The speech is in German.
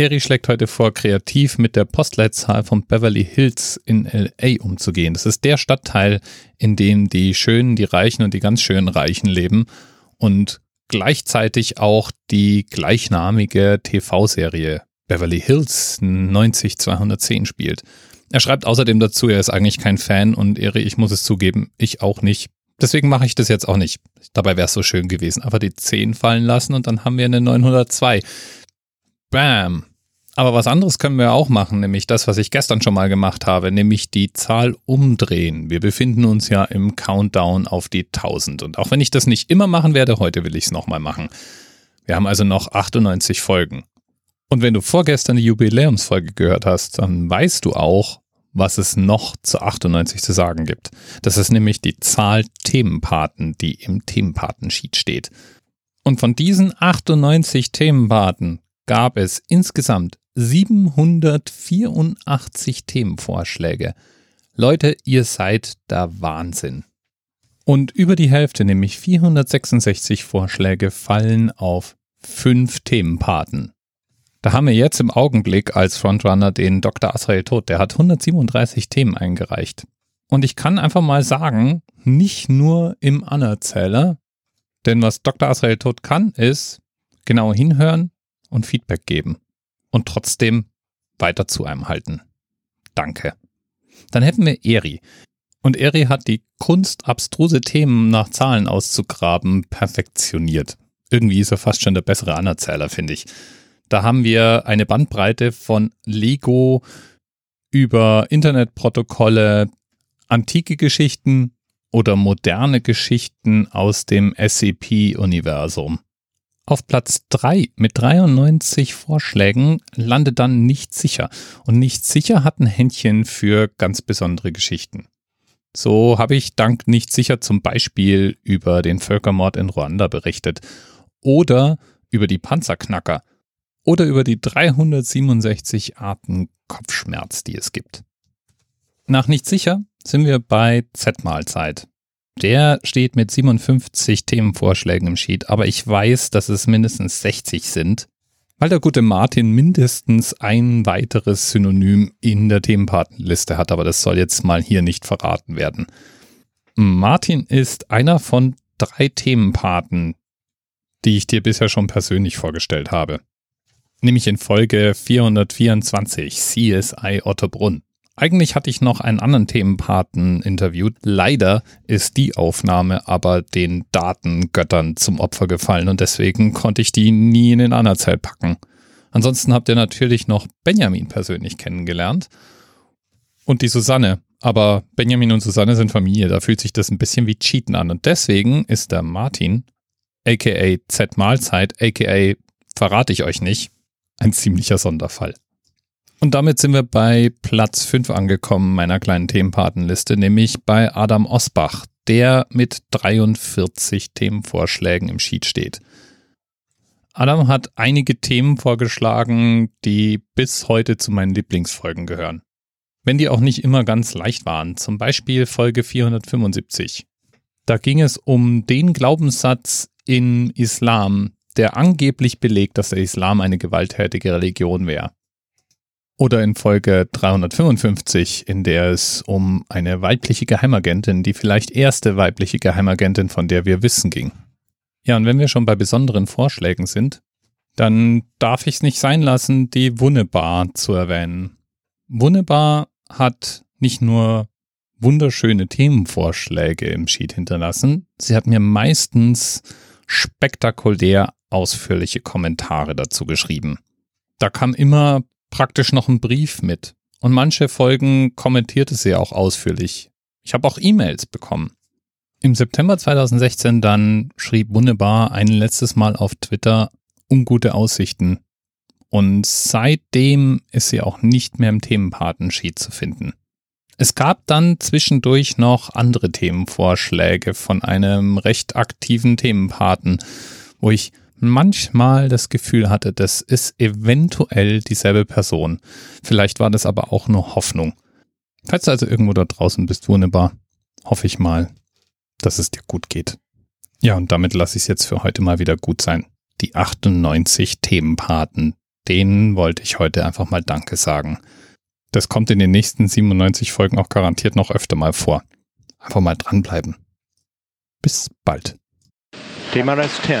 Eri schlägt heute vor, kreativ mit der Postleitzahl von Beverly Hills in LA umzugehen. Das ist der Stadtteil, in dem die Schönen, die Reichen und die ganz schönen Reichen leben und gleichzeitig auch die gleichnamige TV-Serie Beverly Hills 90210 spielt. Er schreibt außerdem dazu, er ist eigentlich kein Fan und Eri, ich muss es zugeben, ich auch nicht. Deswegen mache ich das jetzt auch nicht. Dabei wäre es so schön gewesen. Aber die 10 fallen lassen und dann haben wir eine 902. Bam. Aber was anderes können wir auch machen, nämlich das, was ich gestern schon mal gemacht habe, nämlich die Zahl umdrehen. Wir befinden uns ja im Countdown auf die 1000. Und auch wenn ich das nicht immer machen werde, heute will ich es nochmal machen. Wir haben also noch 98 Folgen. Und wenn du vorgestern die Jubiläumsfolge gehört hast, dann weißt du auch, was es noch zu 98 zu sagen gibt. Das ist nämlich die Zahl Themenpaten, die im Themenpatensheet steht. Und von diesen 98 Themenpaten gab es insgesamt 784 Themenvorschläge. Leute, ihr seid der Wahnsinn. Und über die Hälfte, nämlich 466 Vorschläge, fallen auf fünf Themenpaten. Da haben wir jetzt im Augenblick als Frontrunner den Dr. Asrael Tod. Der hat 137 Themen eingereicht. Und ich kann einfach mal sagen, nicht nur im Anerzähler, denn was Dr. Asrael Tod kann, ist genau hinhören und Feedback geben. Und trotzdem weiter zu einem halten. Danke. Dann hätten wir Eri. Und Eri hat die Kunst, abstruse Themen nach Zahlen auszugraben, perfektioniert. Irgendwie ist er fast schon der bessere Anerzähler, finde ich. Da haben wir eine Bandbreite von Lego über Internetprotokolle, antike Geschichten oder moderne Geschichten aus dem SCP-Universum. Auf Platz 3 mit 93 Vorschlägen landet dann nicht sicher. Und nicht sicher hat ein Händchen für ganz besondere Geschichten. So habe ich dank nicht sicher zum Beispiel über den Völkermord in Ruanda berichtet. Oder über die Panzerknacker oder über die 367 Arten Kopfschmerz, die es gibt. Nach nicht sicher sind wir bei Z-Mahlzeit. Der steht mit 57 Themenvorschlägen im Sheet, aber ich weiß, dass es mindestens 60 sind, weil der gute Martin mindestens ein weiteres Synonym in der Themenpatenliste hat, aber das soll jetzt mal hier nicht verraten werden. Martin ist einer von drei Themenpaten, die ich dir bisher schon persönlich vorgestellt habe nämlich in Folge 424 CSI Ottobrunn. Eigentlich hatte ich noch einen anderen Themenpaten interviewt. Leider ist die Aufnahme aber den Datengöttern zum Opfer gefallen und deswegen konnte ich die nie in den Anerzählt packen. Ansonsten habt ihr natürlich noch Benjamin persönlich kennengelernt und die Susanne. Aber Benjamin und Susanne sind Familie, da fühlt sich das ein bisschen wie Cheaten an. Und deswegen ist der Martin, aka Z Mahlzeit, aka verrate ich euch nicht, ein ziemlicher Sonderfall. Und damit sind wir bei Platz 5 angekommen meiner kleinen Themenpatenliste, nämlich bei Adam Osbach, der mit 43 Themenvorschlägen im Sheet steht. Adam hat einige Themen vorgeschlagen, die bis heute zu meinen Lieblingsfolgen gehören. Wenn die auch nicht immer ganz leicht waren, zum Beispiel Folge 475. Da ging es um den Glaubenssatz in Islam, der angeblich belegt, dass der Islam eine gewalttätige Religion wäre. Oder in Folge 355, in der es um eine weibliche Geheimagentin, die vielleicht erste weibliche Geheimagentin, von der wir wissen, ging. Ja, und wenn wir schon bei besonderen Vorschlägen sind, dann darf ich es nicht sein lassen, die Wunnebar zu erwähnen. Wunnebar hat nicht nur wunderschöne Themenvorschläge im Sheet hinterlassen, sie hat mir meistens spektakulär ausführliche Kommentare dazu geschrieben. Da kam immer praktisch noch ein Brief mit. Und manche Folgen kommentierte sie auch ausführlich. Ich habe auch E-Mails bekommen. Im September 2016 dann schrieb Wunderbar ein letztes Mal auf Twitter ungute Aussichten. Und seitdem ist sie auch nicht mehr im Themenpatensheet zu finden. Es gab dann zwischendurch noch andere Themenvorschläge von einem recht aktiven Themenpaten, wo ich manchmal das Gefühl hatte, das ist eventuell dieselbe Person. Vielleicht war das aber auch nur Hoffnung. Falls du also irgendwo da draußen bist, wunderbar, hoffe ich mal, dass es dir gut geht. Ja, und damit lasse ich es jetzt für heute mal wieder gut sein. Die 98 Themenpaten, denen wollte ich heute einfach mal Danke sagen. Das kommt in den nächsten 97 Folgen auch garantiert noch öfter mal vor. Einfach mal dranbleiben. Bis bald. TMRS 10,